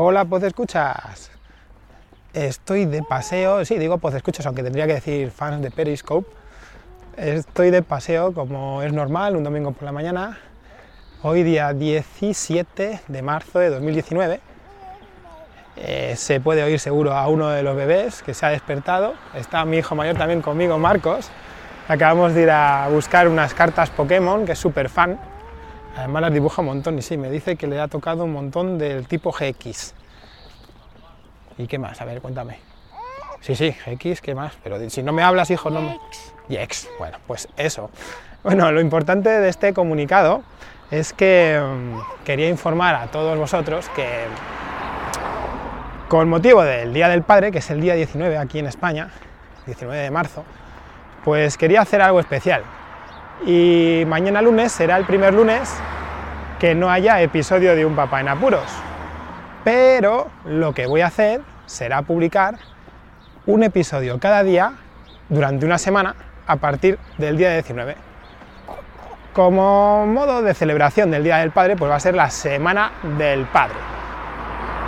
Hola, pues escuchas. Estoy de paseo, sí, digo pues escuchas, aunque tendría que decir fans de Periscope. Estoy de paseo como es normal, un domingo por la mañana. Hoy día 17 de marzo de 2019. Eh, se puede oír seguro a uno de los bebés que se ha despertado. Está mi hijo mayor también conmigo, Marcos. Acabamos de ir a buscar unas cartas Pokémon, que es súper fan Además las dibuja un montón y sí, me dice que le ha tocado un montón del tipo GX. ¿Y qué más? A ver, cuéntame. Sí, sí, GX, ¿qué más? Pero si no me hablas, hijo, no me... X. Bueno, pues eso. Bueno, lo importante de este comunicado es que mm, quería informar a todos vosotros que con motivo del Día del Padre, que es el día 19 aquí en España, 19 de marzo, pues quería hacer algo especial y mañana lunes será el primer lunes que no haya episodio de Un Papá en Apuros. Pero lo que voy a hacer será publicar un episodio cada día durante una semana a partir del día 19. Como modo de celebración del Día del Padre, pues va a ser la Semana del Padre.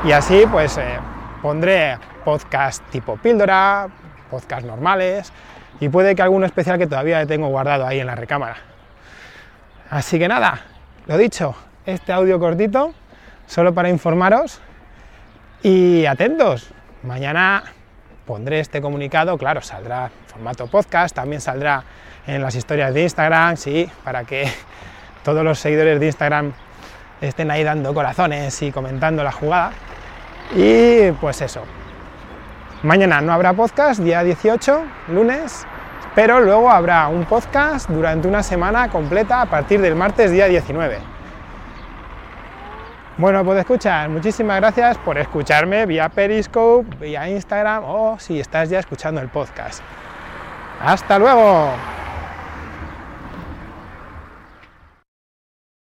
Y así pues eh, pondré podcast tipo píldora, podcast normales, y puede que alguno especial que todavía tengo guardado ahí en la recámara. Así que nada, lo dicho, este audio cortito, solo para informaros y atentos, mañana pondré este comunicado, claro, saldrá en formato podcast, también saldrá en las historias de Instagram, sí, para que todos los seguidores de Instagram estén ahí dando corazones y comentando la jugada. Y pues eso. Mañana no habrá podcast, día 18, lunes, pero luego habrá un podcast durante una semana completa a partir del martes día 19. Bueno, pues escuchar, muchísimas gracias por escucharme vía Periscope, vía Instagram o si estás ya escuchando el podcast. ¡Hasta luego!